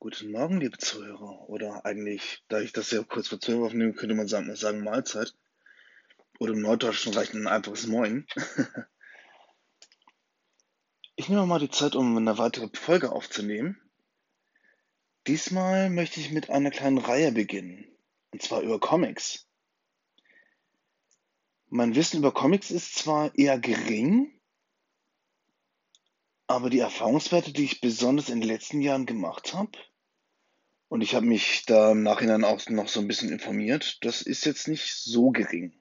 Guten Morgen, liebe Zuhörer. Oder eigentlich, da ich das ja kurz vor 12 aufnehme, könnte man sagen, sagen Mahlzeit. Oder im Norddeutschen reicht ein einfaches Moin. ich nehme mal die Zeit, um eine weitere Folge aufzunehmen. Diesmal möchte ich mit einer kleinen Reihe beginnen. Und zwar über Comics. Mein Wissen über Comics ist zwar eher gering, aber die Erfahrungswerte, die ich besonders in den letzten Jahren gemacht habe, und ich habe mich da im Nachhinein auch noch so ein bisschen informiert, das ist jetzt nicht so gering.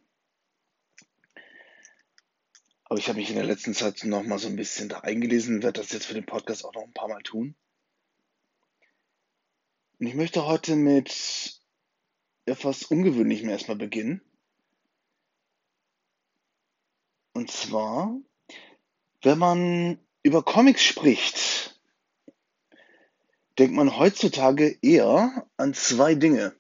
Aber ich habe mich in der letzten Zeit noch mal so ein bisschen da eingelesen, werde das jetzt für den Podcast auch noch ein paar Mal tun. Und ich möchte heute mit etwas Ungewöhnlichem erstmal beginnen. Und zwar, wenn man über Comics spricht, denkt man heutzutage eher an zwei Dinge.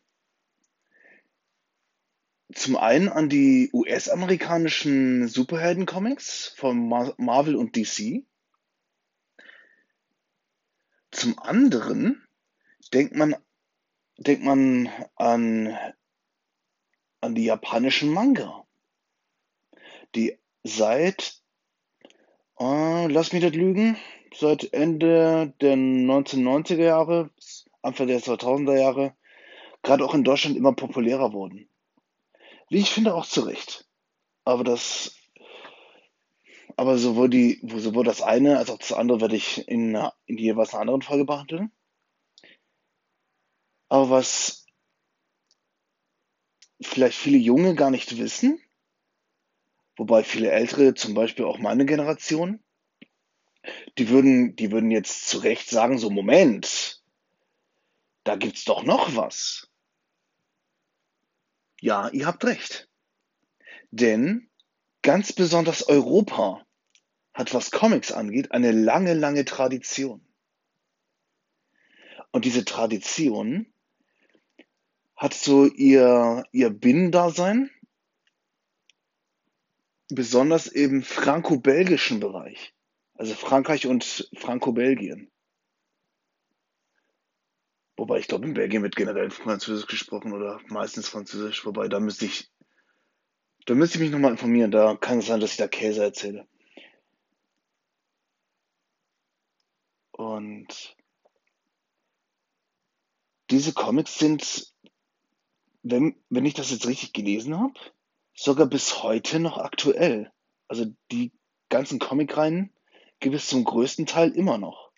Zum einen an die US-amerikanischen Superhelden-Comics von Marvel und DC. Zum anderen denkt man, denkt man an, an die japanischen Manga, die seit äh, lass mich nicht lügen. Seit Ende der 1990er Jahre, Anfang der 2000er Jahre, gerade auch in Deutschland immer populärer wurden. Wie ich finde, auch zu Recht. Aber das, aber sowohl die, sowohl das eine als auch das andere werde ich in, in jeweils einer anderen Folge behandeln. Aber was vielleicht viele Junge gar nicht wissen, Wobei viele Ältere, zum Beispiel auch meine Generation, die würden, die würden jetzt zu Recht sagen, so Moment, da gibt's doch noch was. Ja, ihr habt recht. Denn ganz besonders Europa hat, was Comics angeht, eine lange, lange Tradition. Und diese Tradition hat so ihr, ihr Binnendasein besonders im franco-belgischen Bereich, also Frankreich und Franco-Belgien. Wobei ich glaube, in Belgien wird generell Französisch gesprochen oder meistens Französisch, wobei da müsste ich, da müsste ich mich nochmal informieren, da kann es sein, dass ich da Käse erzähle. Und diese Comics sind, wenn, wenn ich das jetzt richtig gelesen habe, sogar bis heute noch aktuell. Also die ganzen Comicreihen gibt es zum größten Teil immer noch.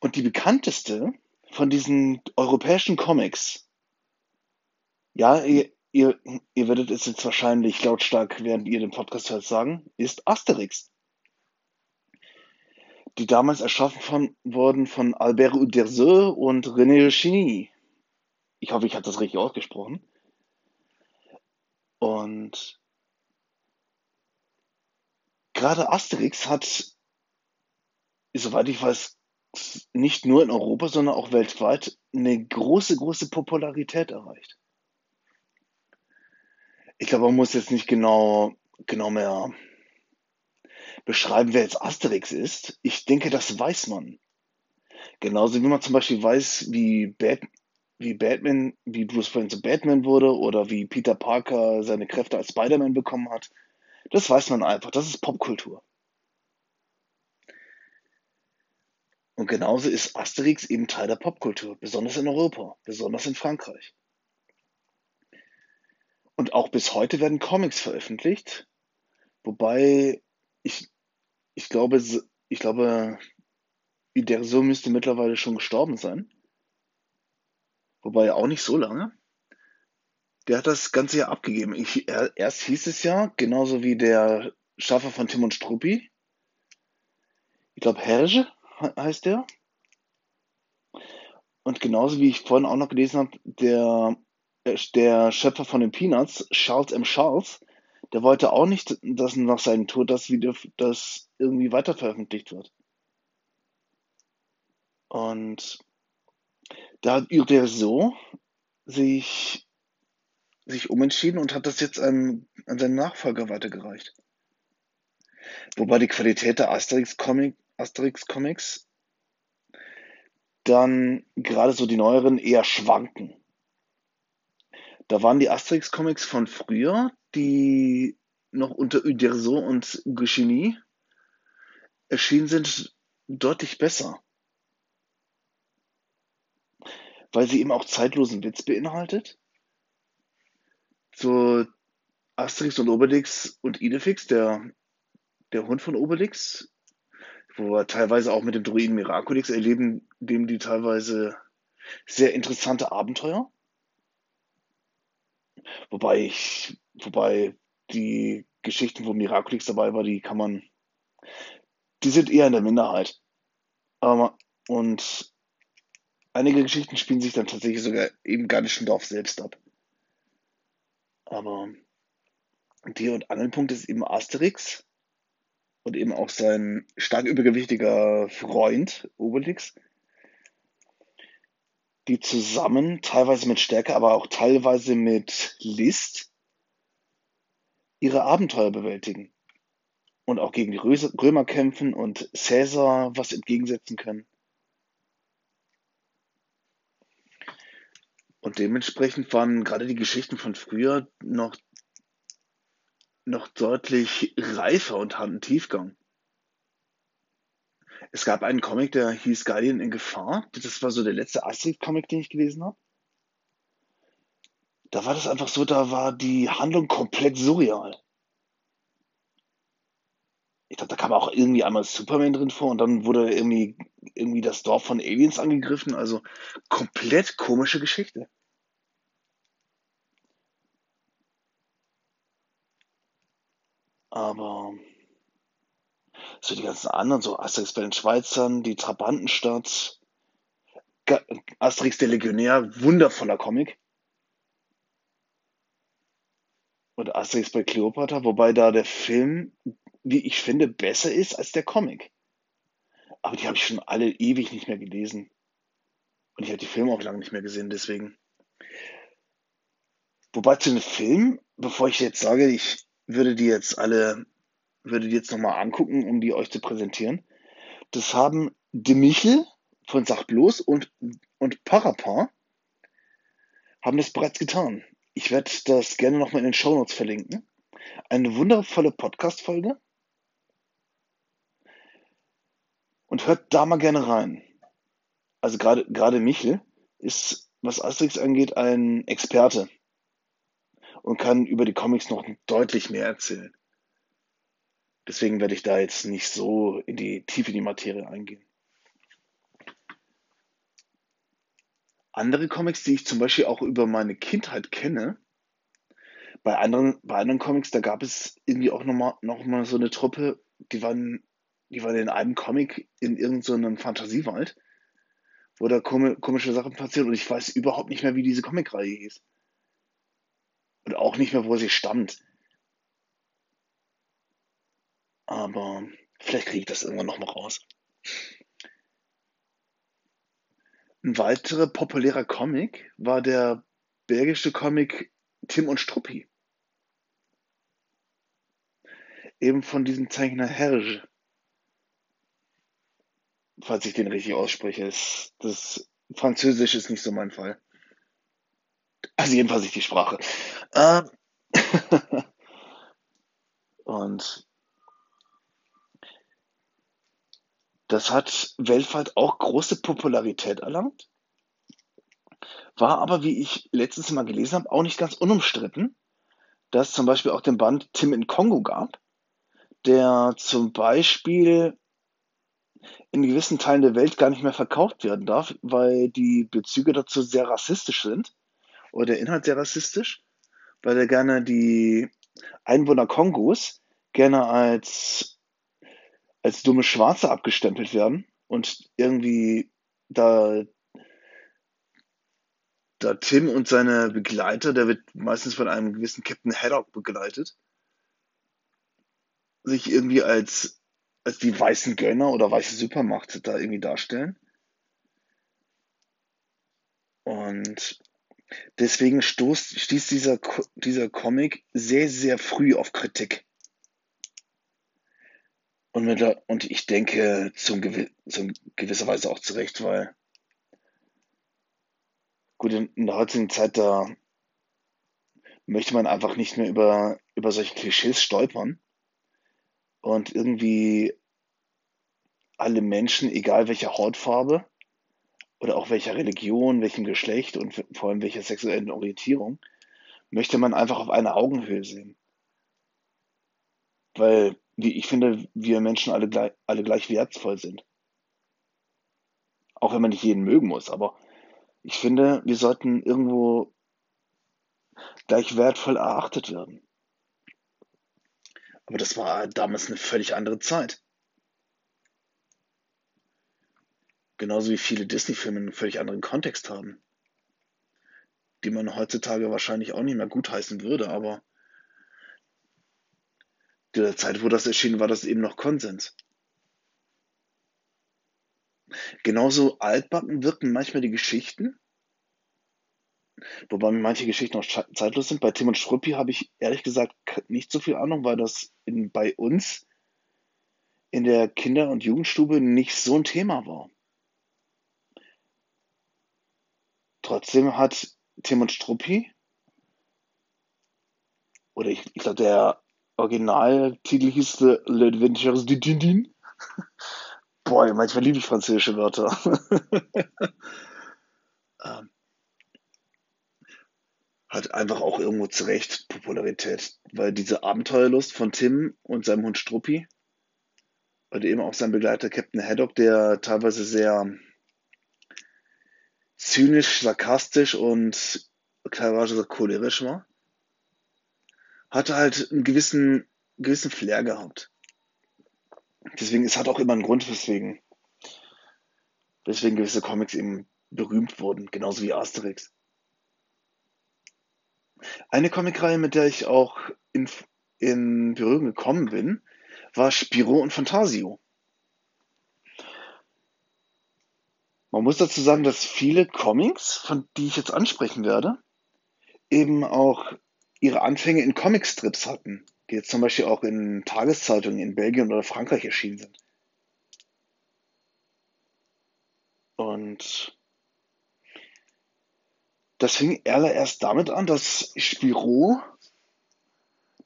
Und die bekannteste von diesen europäischen Comics, ja, ihr, ihr, ihr werdet es jetzt wahrscheinlich lautstark, während ihr den Podcast hört, sagen, ist Asterix. Die damals erschaffen von, wurden von Albert Uderzo und René Chigny. Ich hoffe, ich habe das richtig ausgesprochen. Und gerade Asterix hat, soweit ich weiß, nicht nur in Europa, sondern auch weltweit eine große, große Popularität erreicht. Ich glaube, man muss jetzt nicht genau, genau mehr beschreiben, wer jetzt Asterix ist. Ich denke, das weiß man. Genauso wie man zum Beispiel weiß, wie Bat wie Batman, wie Bruce Wayne zu Batman wurde oder wie Peter Parker seine Kräfte als Spider-Man bekommen hat. Das weiß man einfach. Das ist Popkultur. Und genauso ist Asterix eben Teil der Popkultur, besonders in Europa, besonders in Frankreich. Und auch bis heute werden Comics veröffentlicht, wobei ich, ich glaube, ich glaube, der so müsste mittlerweile schon gestorben sein wobei auch nicht so lange. Der hat das Ganze ja abgegeben. Ich, er, erst hieß es ja, genauso wie der Schaffer von Tim und Struppi. Ich glaube, Herge heißt der. Und genauso wie ich vorhin auch noch gelesen habe, der, der Schöpfer von den Peanuts, Charles M. Charles, der wollte auch nicht, dass nach seinem Tod das wieder das irgendwie weiter veröffentlicht wird. Und da hat Uderzo sich, sich umentschieden und hat das jetzt an, an seinen Nachfolger weitergereicht. Wobei die Qualität der Asterix-Comic, Asterix-Comics dann gerade so die neueren eher schwanken. Da waren die Asterix-Comics von früher, die noch unter Uderzo und Goscinny erschienen sind, deutlich besser. Weil sie eben auch zeitlosen Witz beinhaltet. So Asterix und Obelix und Idefix, der, der Hund von Obelix, wo wir teilweise auch mit dem Druiden Miraculix erleben, dem die teilweise sehr interessante Abenteuer. Wobei ich, wobei die Geschichten, wo Miraculix dabei war, die kann man, die sind eher in der Minderheit. Und einige Geschichten spielen sich dann tatsächlich sogar im Gallischen Dorf selbst ab. Aber Dreh- und Angelpunkt ist eben Asterix und eben auch sein stark übergewichtiger Freund Obelix, die zusammen, teilweise mit Stärke, aber auch teilweise mit List, ihre Abenteuer bewältigen und auch gegen die Römer kämpfen und Caesar was entgegensetzen können. Und dementsprechend waren gerade die Geschichten von früher noch, noch deutlich reifer und hatten Tiefgang. Es gab einen Comic, der hieß Guardian in Gefahr. Das war so der letzte Asterix-Comic, den ich gelesen habe. Da war das einfach so, da war die Handlung komplett surreal. Ich glaube, da kam auch irgendwie einmal Superman drin vor und dann wurde irgendwie, irgendwie das Dorf von Aliens angegriffen. Also komplett komische Geschichte. Aber so die ganzen anderen, so Asterix bei den Schweizern, die Trabantenstadt, Asterix der Legionär, wundervoller Comic. Und Asterix bei Cleopatra, wobei da der Film, wie ich finde, besser ist als der Comic. Aber die habe ich schon alle ewig nicht mehr gelesen. Und ich habe die Filme auch lange nicht mehr gesehen, deswegen. Wobei zu den Filmen, bevor ich jetzt sage, ich würde die jetzt alle, würde die jetzt nochmal angucken, um die euch zu präsentieren. Das haben De Michel von Sach bloß und, und Parapar haben das bereits getan. Ich werde das gerne nochmal in den Show Notes verlinken. Eine wundervolle Podcast-Folge. Und hört da mal gerne rein. Also gerade, gerade Michel ist, was Asterix angeht, ein Experte und kann über die Comics noch deutlich mehr erzählen. Deswegen werde ich da jetzt nicht so in die Tiefe in die Materie eingehen. Andere Comics, die ich zum Beispiel auch über meine Kindheit kenne, bei anderen, bei anderen Comics, da gab es irgendwie auch nochmal noch mal so eine Truppe, die waren, die waren in einem Comic in irgendeinem so Fantasiewald, wo da komische Sachen passieren und ich weiß überhaupt nicht mehr, wie diese Comicreihe hieß. Und auch nicht mehr, wo sie stammt. Aber vielleicht kriege ich das irgendwann noch mal raus. Ein weiterer populärer Comic war der belgische Comic Tim und Struppi. Eben von diesem Zeichner Herge. Falls ich den richtig ausspreche. Das Französisch ist nicht so mein Fall. Also jedenfalls nicht die Sprache. Ähm. Und das hat weltweit auch große Popularität erlangt, war aber, wie ich letztes Mal gelesen habe, auch nicht ganz unumstritten, dass zum Beispiel auch den Band Tim in Kongo gab, der zum Beispiel in gewissen Teilen der Welt gar nicht mehr verkauft werden darf, weil die Bezüge dazu sehr rassistisch sind oder der Inhalt sehr rassistisch, weil er gerne die Einwohner Kongos gerne als, als dumme Schwarze abgestempelt werden und irgendwie da, da Tim und seine Begleiter, der wird meistens von einem gewissen Captain Haddock begleitet, sich irgendwie als, als die weißen Gönner oder weiße Supermacht da irgendwie darstellen. Und Deswegen stoßt, stieß dieser, dieser Comic sehr, sehr früh auf Kritik. Und, mit und ich denke zum, zum gewisser Weise auch zurecht, weil gut, in, in der heutigen Zeit, da möchte man einfach nicht mehr über, über solche Klischees stolpern und irgendwie alle Menschen, egal welcher Hautfarbe oder auch welcher Religion, welchem Geschlecht und vor allem welcher sexuellen Orientierung, möchte man einfach auf einer Augenhöhe sehen. Weil, wie ich finde, wir Menschen alle alle gleich wertvoll sind. Auch wenn man nicht jeden mögen muss, aber ich finde, wir sollten irgendwo gleich wertvoll erachtet werden. Aber das war damals eine völlig andere Zeit. Genauso wie viele Disney-Filme einen völlig anderen Kontext haben. Die man heutzutage wahrscheinlich auch nicht mehr gutheißen würde, aber zu der Zeit, wo das erschienen, war das eben noch Konsens. Genauso altbacken wirken manchmal die Geschichten, wobei manche Geschichten auch zeitlos sind. Bei Tim und Struppi habe ich ehrlich gesagt nicht so viel Ahnung, weil das in, bei uns in der Kinder- und Jugendstube nicht so ein Thema war. Trotzdem hat Tim und Struppi, oder ich, ich glaube, der Originaltitel hieß The Adventures de Dindin. Boah, manchmal liebe ich französische Wörter. ähm, hat einfach auch irgendwo zu Recht Popularität, weil diese Abenteuerlust von Tim und seinem Hund Struppi und eben auch sein Begleiter Captain Haddock, der teilweise sehr zynisch, sarkastisch und teilweise cholerisch war, hatte halt einen gewissen, gewissen Flair gehabt. Deswegen, es hat auch immer einen Grund, weswegen, weswegen gewisse Comics eben berühmt wurden, genauso wie Asterix. Eine Comicreihe, mit der ich auch in, in Berührung gekommen bin, war Spiro und Fantasio. Man muss dazu sagen, dass viele Comics, von die ich jetzt ansprechen werde, eben auch ihre Anfänge in Comicstrips hatten, die jetzt zum Beispiel auch in Tageszeitungen in Belgien oder Frankreich erschienen sind. Und das fing erst damit an, dass Spiro,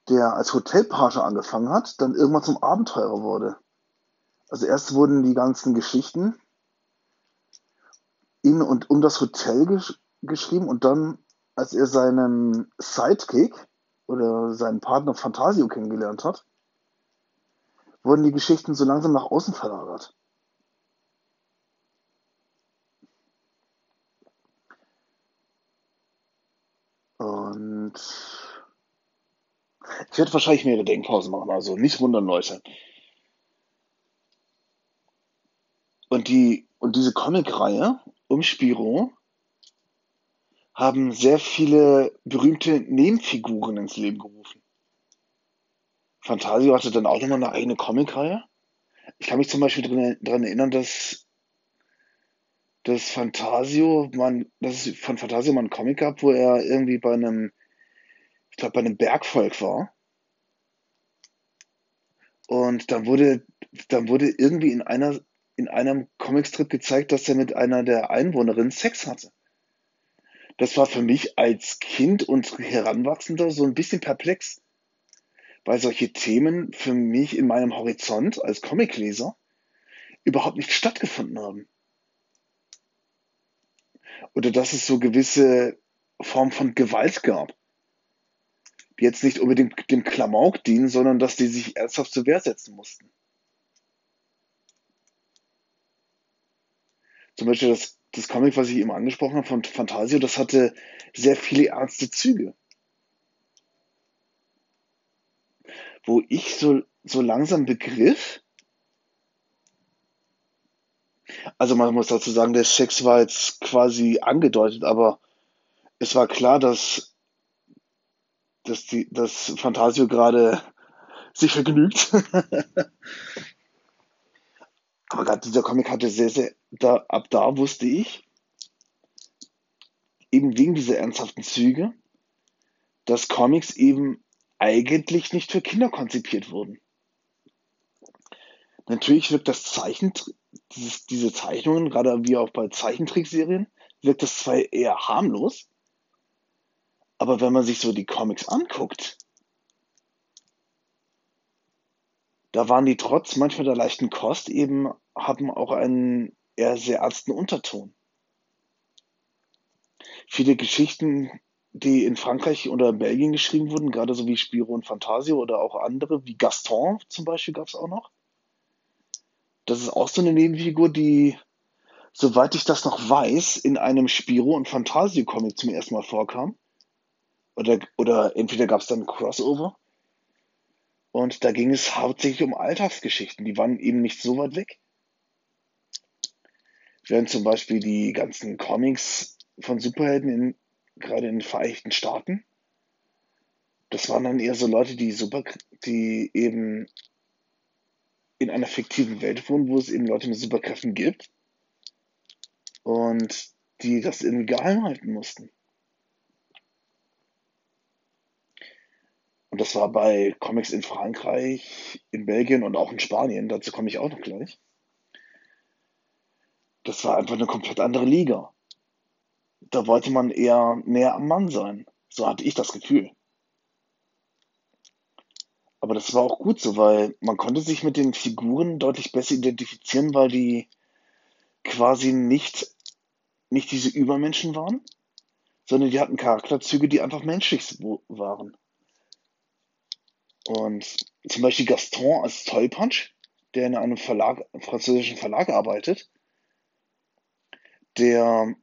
der als Hotelpage angefangen hat, dann irgendwann zum Abenteurer wurde. Also erst wurden die ganzen Geschichten in und um das Hotel gesch geschrieben und dann, als er seinen Sidekick oder seinen Partner Fantasio kennengelernt hat, wurden die Geschichten so langsam nach außen verlagert. Und ich werde wahrscheinlich mehrere Denkpausen machen, also nicht wundern, Leute. Und die und diese Comicreihe um Spiro haben sehr viele berühmte Nebenfiguren ins Leben gerufen. Fantasio hatte dann auch nochmal eine eigene Comicreihe. Ich kann mich zum Beispiel daran erinnern, dass dass Fantasio man, dass es von Fantasio mal einen Comic gab, wo er irgendwie bei einem, ich glaube, bei einem Bergvolk war. Und dann wurde, dann wurde irgendwie in einer in einem Comicstrip gezeigt, dass er mit einer der Einwohnerinnen Sex hatte. Das war für mich als Kind und Heranwachsender so ein bisschen perplex, weil solche Themen für mich in meinem Horizont als Comicleser überhaupt nicht stattgefunden haben. Oder dass es so gewisse Form von Gewalt gab, die jetzt nicht unbedingt dem Klamauk dienen, sondern dass die sich ernsthaft zur Wehr setzen mussten. Zum Beispiel das, das Comic, was ich eben angesprochen habe von Fantasio, das hatte sehr viele ernste Züge. Wo ich so, so langsam begriff, also man muss dazu sagen, der Sex war jetzt quasi angedeutet, aber es war klar, dass, dass, die, dass Fantasio gerade sich vergnügt. Aber gerade dieser Comic hatte sehr, sehr, da, ab da wusste ich, eben wegen dieser ernsthaften Züge, dass Comics eben eigentlich nicht für Kinder konzipiert wurden. Natürlich wirkt das Zeichentr dieses, diese Zeichnungen, gerade wie auch bei Zeichentrickserien, wirkt das zwar eher harmlos, aber wenn man sich so die Comics anguckt, da waren die trotz manchmal der leichten Kost eben, haben auch einen eher sehr ernsten Unterton. Viele Geschichten, die in Frankreich oder Belgien geschrieben wurden, gerade so wie Spiro und Fantasio oder auch andere, wie Gaston zum Beispiel gab es auch noch. Das ist auch so eine Nebenfigur, die, soweit ich das noch weiß, in einem Spiro und Fantasio-Comic zum ersten Mal vorkam. Oder, oder entweder gab es dann Crossover. Und da ging es hauptsächlich um Alltagsgeschichten. Die waren eben nicht so weit weg. Während zum Beispiel die ganzen Comics von Superhelden in, gerade in den Vereinigten Staaten, das waren dann eher so Leute, die super, die eben in einer fiktiven Welt wohnen, wo es eben Leute mit Superkräften gibt und die das irgendwie geheim halten mussten. Und das war bei Comics in Frankreich, in Belgien und auch in Spanien, dazu komme ich auch noch gleich. Das war einfach eine komplett andere Liga. Da wollte man eher näher am Mann sein. So hatte ich das Gefühl. Aber das war auch gut so, weil man konnte sich mit den Figuren deutlich besser identifizieren, weil die quasi nicht, nicht diese Übermenschen waren, sondern die hatten Charakterzüge, die einfach menschlich waren. Und zum Beispiel Gaston als Tollpatsch, der in einem Verlag, einem französischen Verlag arbeitet, der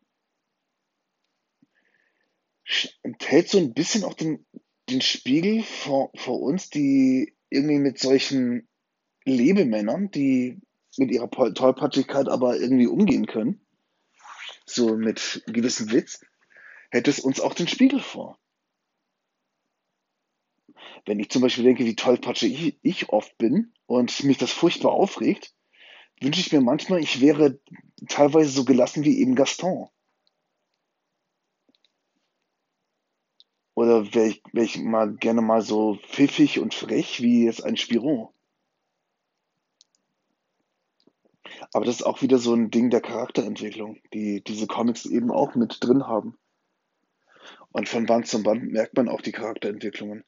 hält so ein bisschen auch den, den Spiegel vor, vor uns, die irgendwie mit solchen Lebemännern, die mit ihrer Tollpatschigkeit aber irgendwie umgehen können, so mit gewissem Witz, hält es uns auch den Spiegel vor. Wenn ich zum Beispiel denke, wie tollpatschig ich, ich oft bin und mich das furchtbar aufregt, wünsche ich mir manchmal, ich wäre teilweise so gelassen wie eben Gaston. Oder wäre ich, wär ich mal gerne mal so pfiffig und frech wie jetzt ein Spiro. Aber das ist auch wieder so ein Ding der Charakterentwicklung, die diese Comics eben auch mit drin haben. Und von Band zu Band merkt man auch die Charakterentwicklungen.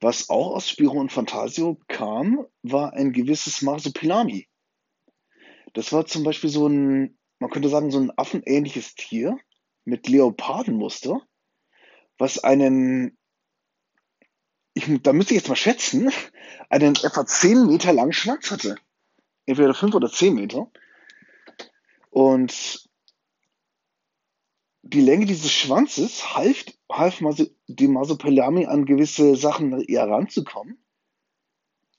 Was auch aus Spiro und Fantasio kam, war ein gewisses Marsupilami. Das war zum Beispiel so ein, man könnte sagen, so ein affenähnliches Tier mit Leopardenmuster, was einen, ich, da müsste ich jetzt mal schätzen, einen etwa 10 Meter langen Schwanz hatte. Entweder 5 oder 10 Meter. Und die Länge dieses Schwanzes half, half dem Masopelami an gewisse Sachen eher ranzukommen.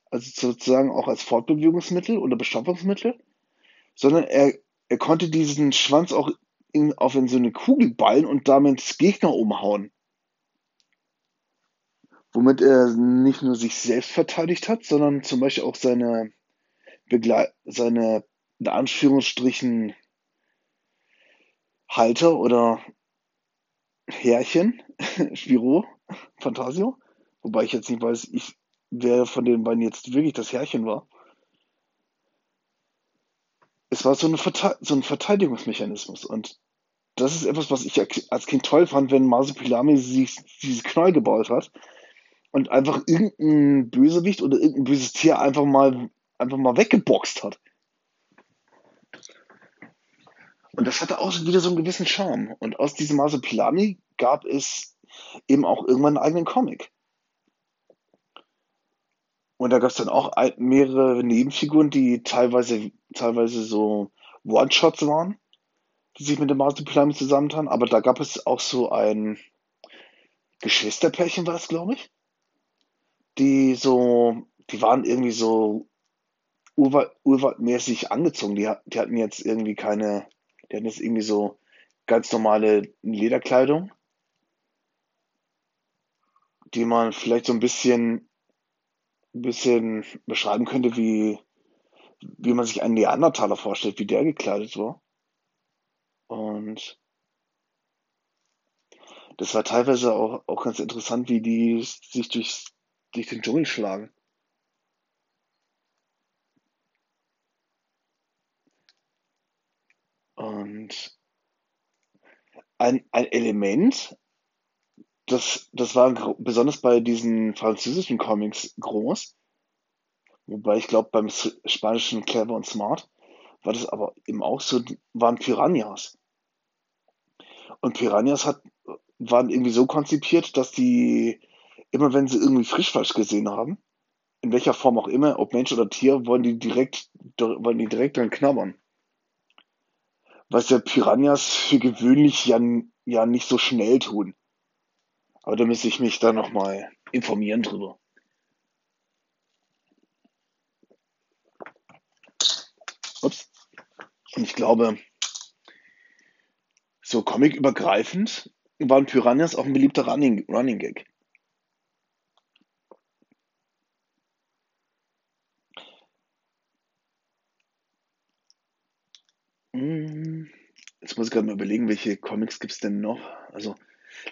Also sozusagen auch als Fortbewegungsmittel oder Beschaffungsmittel. Sondern er, er konnte diesen Schwanz auch in, auf in so eine Kugel ballen und damit Gegner umhauen. Womit er nicht nur sich selbst verteidigt hat, sondern zum Beispiel auch seine Begle seine in Anführungsstrichen Halter oder Härchen, Spiro, Fantasio, wobei ich jetzt nicht weiß, ich, wer von den beiden jetzt wirklich das Härchen war. Es war so, eine so ein Verteidigungsmechanismus und das ist etwas, was ich als Kind toll fand, wenn Marsupilami sich dieses Knoll gebaut hat und einfach irgendein Bösewicht oder irgendein böses Tier einfach mal, einfach mal weggeboxt hat. Und das hatte auch wieder so einen gewissen Charme. Und aus diesem Marsupilami gab es eben auch irgendwann einen eigenen Comic. Und da gab es dann auch mehrere Nebenfiguren, die teilweise, teilweise so One-Shots waren, die sich mit dem Marsupilami zusammentaten. Aber da gab es auch so ein Geschwisterpärchen, war es, glaube ich. Die so, die waren irgendwie so urwald, urwaldmäßig angezogen. Die, die hatten jetzt irgendwie keine die hatten jetzt irgendwie so ganz normale Lederkleidung, die man vielleicht so ein bisschen, ein bisschen beschreiben könnte, wie, wie man sich einen Neandertaler vorstellt, wie der gekleidet war. Und das war teilweise auch, auch ganz interessant, wie die sich durch, durch den Dschungel schlagen. Ein, ein Element, das, das war besonders bei diesen französischen Comics groß, wobei ich glaube, beim spanischen Clever und Smart war das aber eben auch so, waren Piranhas. Und Piranhas hat, waren irgendwie so konzipiert, dass die, immer wenn sie irgendwie Frischfleisch gesehen haben, in welcher Form auch immer, ob Mensch oder Tier, wollen die direkt, wollen die direkt dran knabbern. Was ja Piranhas für gewöhnlich ja, ja nicht so schnell tun. Aber da müsste ich mich da nochmal informieren drüber. Ups. Und ich glaube, so comicübergreifend waren Piranhas auch ein beliebter Running, Running Gag. Jetzt muss ich gerade mal überlegen, welche Comics gibt's denn noch? Also,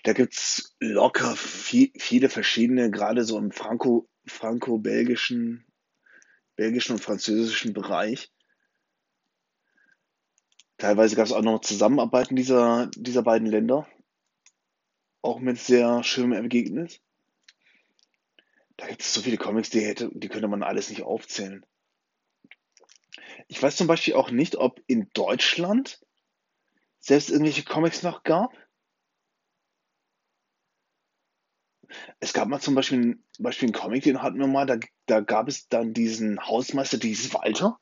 da gibt's locker vie viele verschiedene, gerade so im Franco, franco-belgischen, belgischen und französischen Bereich. Teilweise gab es auch noch Zusammenarbeiten dieser, dieser beiden Länder, auch mit sehr schönem Ergebnis. Da gibt es so viele Comics, die hätte, die könnte man alles nicht aufzählen. Ich weiß zum Beispiel auch nicht, ob in Deutschland selbst irgendwelche Comics noch gab. Es gab mal zum Beispiel, Beispiel einen Comic, den hatten wir mal, da, da gab es dann diesen Hausmeister, dieses Walter.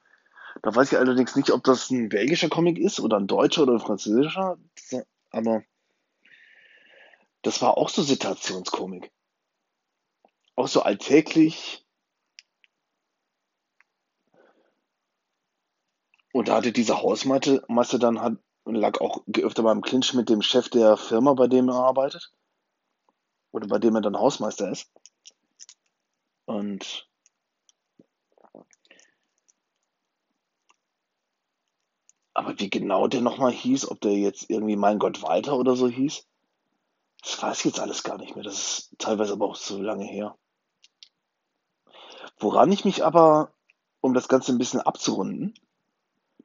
Da weiß ich allerdings nicht, ob das ein belgischer Comic ist oder ein deutscher oder ein französischer, aber das war auch so Situationskomik. Auch so alltäglich. Und da hatte dieser Hausmeister Meister dann hat, lag auch öfter mal im Clinch mit dem Chef der Firma, bei dem er arbeitet. Oder bei dem er dann Hausmeister ist. Und aber wie genau der nochmal hieß, ob der jetzt irgendwie Mein Gott Walter oder so hieß, das weiß ich jetzt alles gar nicht mehr. Das ist teilweise aber auch so lange her. Woran ich mich aber, um das Ganze ein bisschen abzurunden,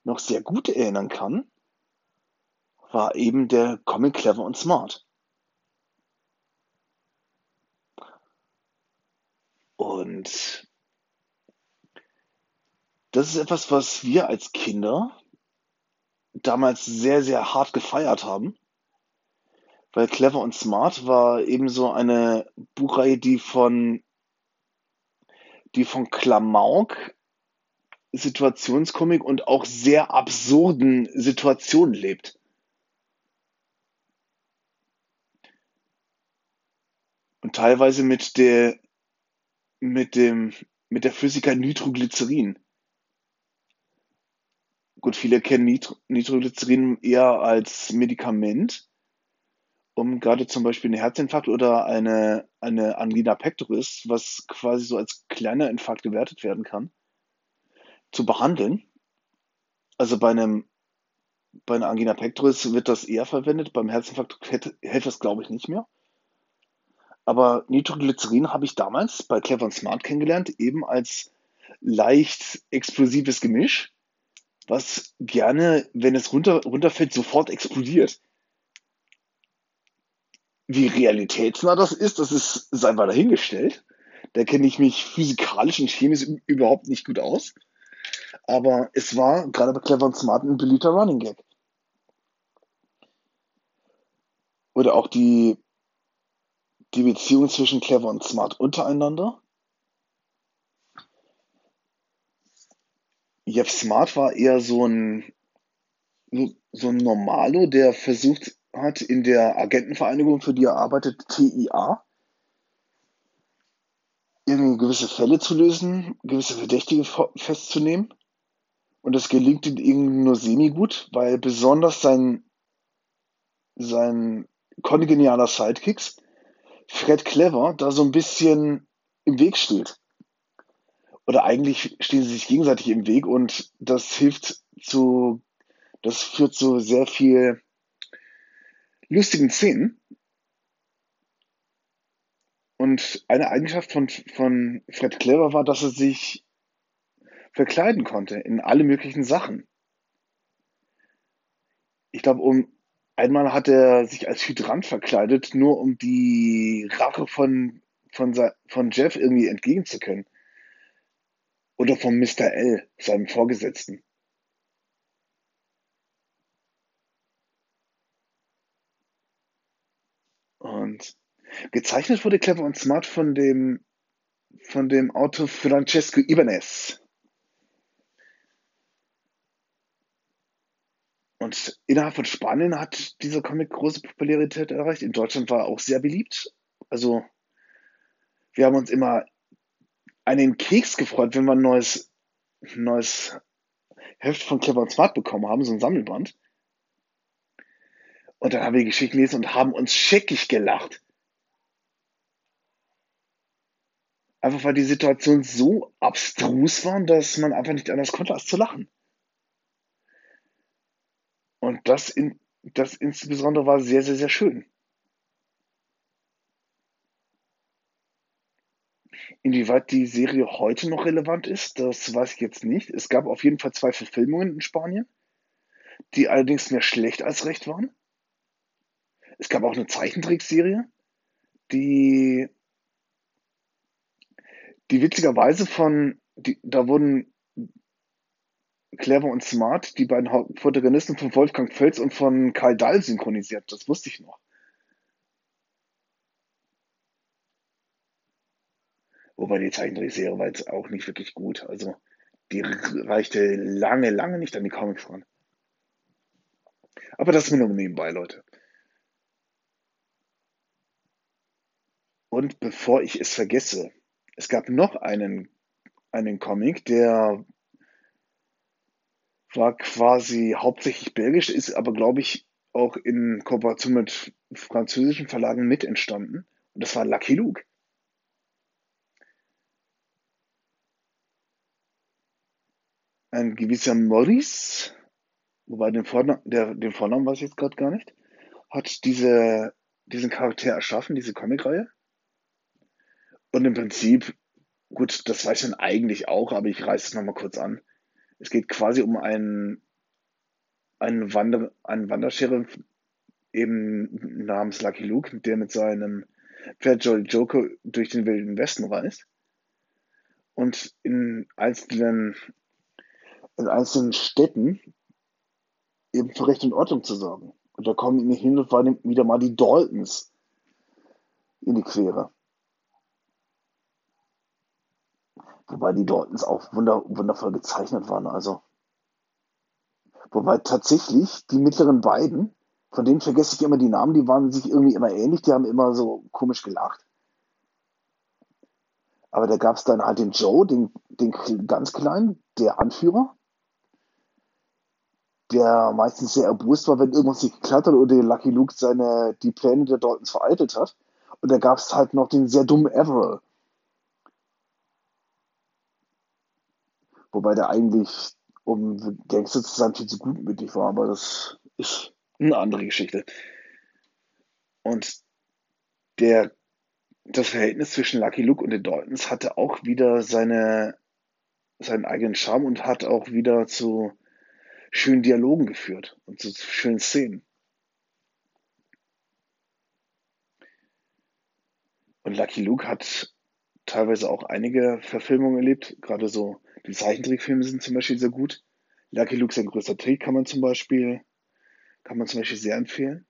noch sehr gut erinnern kann, war eben der Comic Clever und Smart. Und das ist etwas, was wir als Kinder damals sehr, sehr hart gefeiert haben, weil Clever und Smart war eben so eine Buchreihe, die von, die von Klamauk, Situationskomik und auch sehr absurden Situationen lebt. Teilweise mit der, mit dem, mit der Flüssigkeit Nitroglycerin. Gut, viele kennen Nitro Nitroglycerin eher als Medikament, um gerade zum Beispiel einen Herzinfarkt oder eine, eine Angina pectoris, was quasi so als kleiner Infarkt gewertet werden kann, zu behandeln. Also bei einem, bei einer Angina pectoris wird das eher verwendet, beim Herzinfarkt hilft das, glaube ich, nicht mehr. Aber Nitroglycerin habe ich damals bei Clever und Smart kennengelernt, eben als leicht explosives Gemisch, was gerne, wenn es runter, runterfällt, sofort explodiert. Wie realitätsnah das ist, das ist, ist einfach dahingestellt. Da kenne ich mich physikalisch und chemisch überhaupt nicht gut aus. Aber es war gerade bei Clever und Smart ein beliebter Running Gag. Oder auch die, die Beziehung zwischen Clever und Smart untereinander. Jeff Smart war eher so ein, so ein Normalo, der versucht hat, in der Agentenvereinigung, für die er arbeitet, TIA, irgendwie gewisse Fälle zu lösen, gewisse Verdächtige festzunehmen. Und das gelingt ihm nur semi-gut, weil besonders sein, sein kongenialer Sidekicks, Fred Clever, da so ein bisschen im Weg steht. Oder eigentlich stehen sie sich gegenseitig im Weg und das hilft zu, das führt zu sehr viel lustigen Szenen. Und eine Eigenschaft von, von Fred Clever war, dass er sich verkleiden konnte in alle möglichen Sachen. Ich glaube, um einmal hat er sich als Hydrant verkleidet, nur um die Rache von, von, von Jeff irgendwie entgegen zu können. Oder von Mr. L, seinem Vorgesetzten. Und gezeichnet wurde Clever und Smart von dem, von dem Autor Francesco Ibanez. Und innerhalb von Spanien hat dieser Comic große Popularität erreicht. In Deutschland war er auch sehr beliebt. Also, wir haben uns immer einen Keks gefreut, wenn wir ein neues, neues Heft von Clever und Smart bekommen haben, so ein Sammelband. Und dann haben wir die Geschichten gelesen und haben uns scheckig gelacht. Einfach weil die Situation so abstrus war, dass man einfach nicht anders konnte, als zu lachen. Und das, in, das insbesondere war sehr, sehr, sehr schön. Inwieweit die Serie heute noch relevant ist, das weiß ich jetzt nicht. Es gab auf jeden Fall zwei Verfilmungen in Spanien, die allerdings mehr schlecht als recht waren. Es gab auch eine Zeichentrickserie, die, die witzigerweise von, die, da wurden Clever und Smart, die beiden Protagonisten von Wolfgang Völz und von Karl Dahl synchronisiert. Das wusste ich noch. Wobei die Zeichentrickserie war jetzt auch nicht wirklich gut. Also die reichte lange, lange nicht an die Comics ran. Aber das ist mir nur nebenbei, Leute. Und bevor ich es vergesse, es gab noch einen, einen Comic, der war quasi hauptsächlich belgisch, ist aber, glaube ich, auch in Kooperation mit französischen Verlagen mit entstanden. Und das war Lucky Luke. Ein gewisser Maurice, wobei den Vornamen, der, den Vornamen weiß ich jetzt gerade gar nicht, hat diese, diesen Charakter erschaffen, diese Comicreihe. Und im Prinzip, gut, das weiß man eigentlich auch, aber ich reiße es nochmal kurz an. Es geht quasi um einen, einen, Wander, einen Wandersheriff eben namens Lucky Luke, der mit seinem Pferd Jolly Joker durch den Wilden Westen reist und in einzelnen, in einzelnen Städten eben für Recht und Ordnung zu sorgen. Und da kommen ihnen hin und wieder mal die Daltons in die Quere. Wobei die Daltons auch wunder, wundervoll gezeichnet waren. Also. Wobei tatsächlich die mittleren beiden, von denen vergesse ich immer die Namen, die waren sich irgendwie immer ähnlich, die haben immer so komisch gelacht. Aber da gab es dann halt den Joe, den, den ganz kleinen, der Anführer, der meistens sehr erbost war, wenn irgendwas nicht geklappt hat oder Lucky Luke seine, die Pläne der Daltons vereitelt hat. Und da gab es halt noch den sehr dummen Everell, Wobei der eigentlich, um Gangster zu sein, viel zu gutmütig war, aber das ist eine andere Geschichte. Und der, das Verhältnis zwischen Lucky Luke und den Daltons hatte auch wieder seine, seinen eigenen Charme und hat auch wieder zu schönen Dialogen geführt und zu schönen Szenen. Und Lucky Luke hat teilweise auch einige Verfilmungen erlebt, gerade so die Zeichentrickfilme sind zum Beispiel sehr gut. Lucky Luke, sein größter Trick, kann man zum Beispiel, kann man zum Beispiel sehr empfehlen.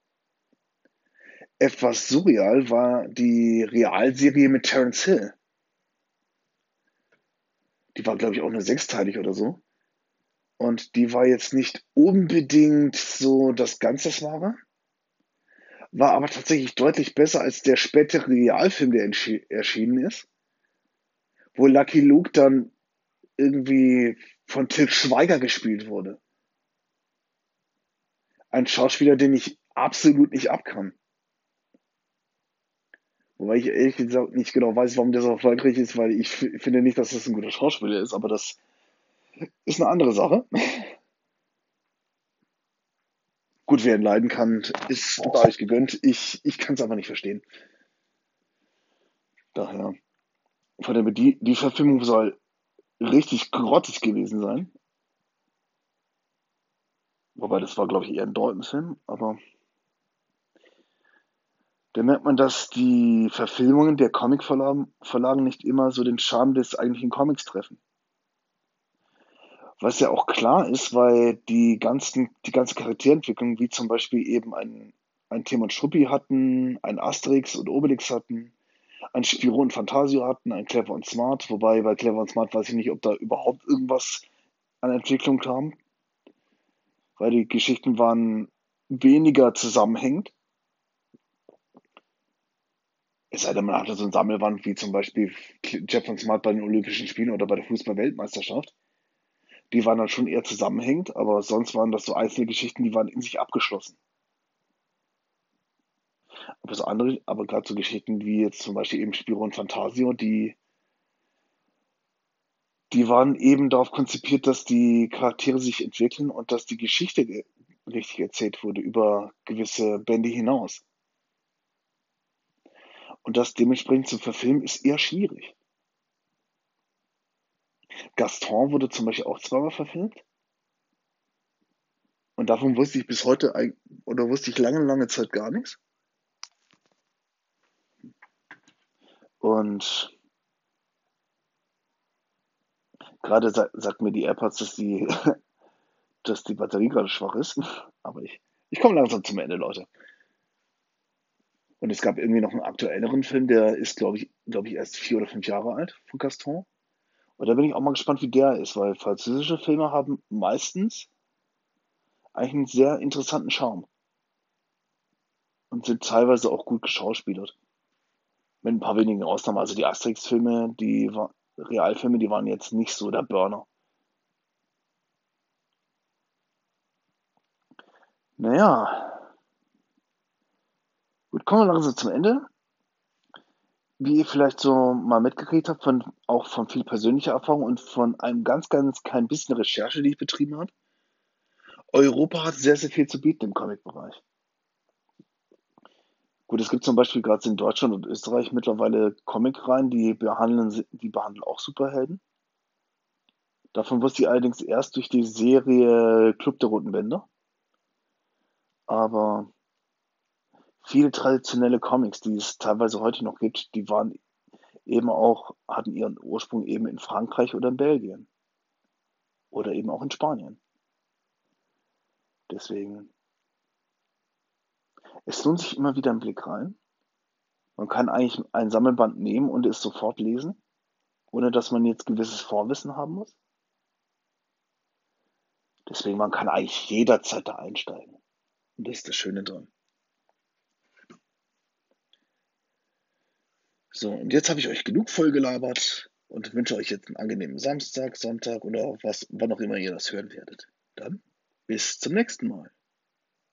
Etwas surreal war die Realserie mit Terence Hill. Die war, glaube ich, auch nur sechsteilig oder so. Und die war jetzt nicht unbedingt so das Ganze Wahre, war aber tatsächlich deutlich besser als der spätere Realfilm, der erschienen ist, wo Lucky Luke dann irgendwie von Til Schweiger gespielt wurde. Ein Schauspieler, den ich absolut nicht abkann. Wobei ich ehrlich gesagt nicht genau weiß, warum der so erfolgreich ist, weil ich finde nicht, dass das ein guter Schauspieler ist, aber das ist eine andere Sache. Gut, wer ihn leiden kann, ist euch gegönnt. Ich, ich kann es aber nicht verstehen. Daher. Von der, die, die Verfilmung soll richtig grottig gewesen sein. Wobei das war, glaube ich, eher ein Dalton-Film, aber da merkt man, dass die Verfilmungen der Comicverlagen Verlagen nicht immer so den Charme des eigentlichen Comics treffen. Was ja auch klar ist, weil die ganzen, die ganze Charakterentwicklung, wie zum Beispiel eben ein, ein Tim und Struppi hatten, ein Asterix und Obelix hatten, ein Spiro und Fantasio hatten, ein Clever und Smart, wobei bei Clever und Smart weiß ich nicht, ob da überhaupt irgendwas an Entwicklung kam, weil die Geschichten waren weniger zusammenhängend. Es sei denn, man hatte so ein Sammelband wie zum Beispiel Jeff und Smart bei den Olympischen Spielen oder bei der Fußball-Weltmeisterschaft. Die waren dann schon eher zusammenhängend, aber sonst waren das so einzelne Geschichten, die waren in sich abgeschlossen. Aber andere, aber gerade so Geschichten wie jetzt zum Beispiel eben Spiro und Fantasio, die, die waren eben darauf konzipiert, dass die Charaktere sich entwickeln und dass die Geschichte ge- richtig erzählt wurde über gewisse Bände hinaus. Und das dementsprechend zu verfilmen ist eher schwierig. Gaston wurde zum Beispiel auch zweimal verfilmt. Und davon wusste ich bis heute, oder wusste ich lange, lange Zeit gar nichts. Und gerade sa sagt mir die AirPods, dass die, dass die Batterie gerade schwach ist. Aber ich, ich komme langsam zum Ende, Leute. Und es gab irgendwie noch einen aktuelleren Film, der ist, glaube ich, glaube ich, erst vier oder fünf Jahre alt von Gaston. Und da bin ich auch mal gespannt, wie der ist, weil französische Filme haben meistens eigentlich einen sehr interessanten Charme und sind teilweise auch gut geschauspielert. Mit ein paar wenigen Ausnahmen. Also die Asterix-Filme, die Realfilme, die waren jetzt nicht so der Burner. Naja, gut, kommen wir langsam zum Ende. Wie ihr vielleicht so mal mitgekriegt habt, von, auch von viel persönlicher Erfahrung und von einem ganz, ganz klein bisschen Recherche, die ich betrieben habe. Europa hat sehr, sehr viel zu bieten im Comic-Bereich. Gut, es gibt zum Beispiel gerade in Deutschland und Österreich mittlerweile Comicreihen, die behandeln, die behandeln auch Superhelden. Davon wusste ich allerdings erst durch die Serie Club der Roten Bänder. Aber viele traditionelle Comics, die es teilweise heute noch gibt, die waren eben auch, hatten ihren Ursprung eben in Frankreich oder in Belgien. Oder eben auch in Spanien. Deswegen, es lohnt sich immer wieder einen Blick rein. Man kann eigentlich ein Sammelband nehmen und es sofort lesen, ohne dass man jetzt gewisses Vorwissen haben muss. Deswegen, man kann eigentlich jederzeit da einsteigen. Und das ist das Schöne dran. So, und jetzt habe ich euch genug vollgelabert und wünsche euch jetzt einen angenehmen Samstag, Sonntag oder was, wann auch immer ihr das hören werdet. Dann bis zum nächsten Mal.